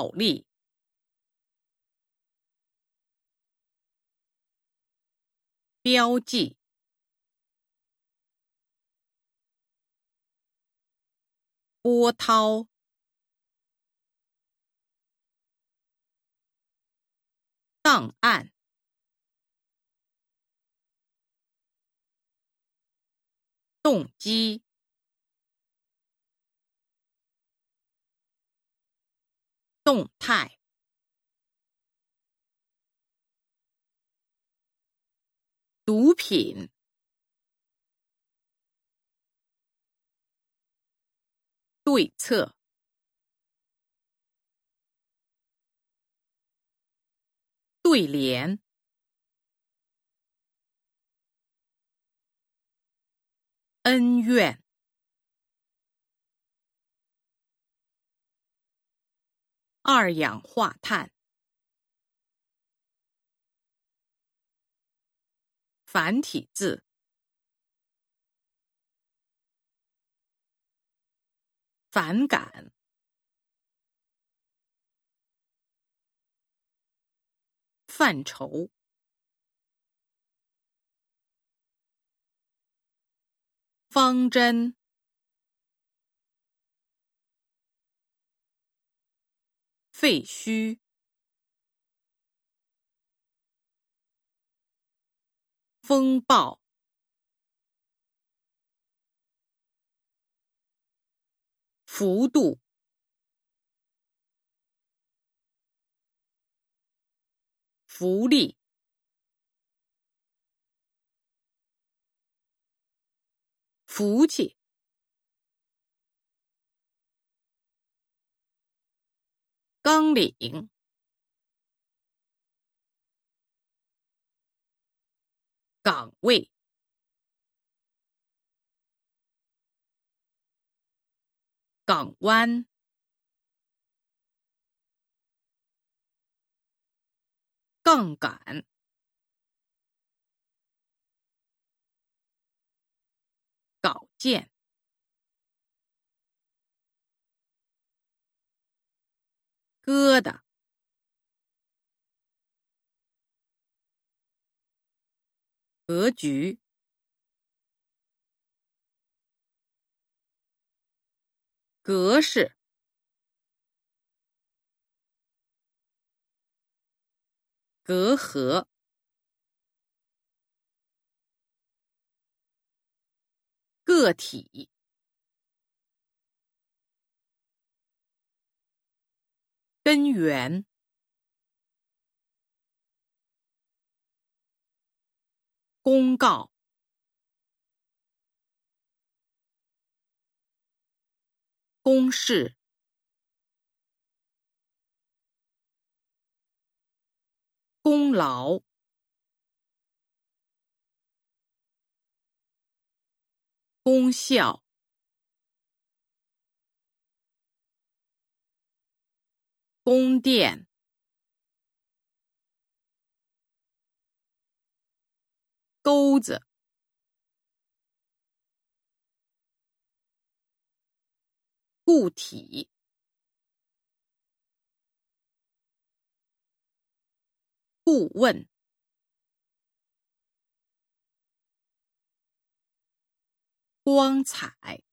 暴力。标记。波涛。档案。动机。动态。毒品。对策。对联。恩怨。二氧化碳。繁体字。反感。范畴。方针。废墟。风暴。幅度。福利。福气。纲领。岗位。港湾。杠杆。稿件。疙瘩。格局。格式。隔阂。个体。根源。公告。公示。功劳。功效。宫殿。钩子。固体。顾问。光彩。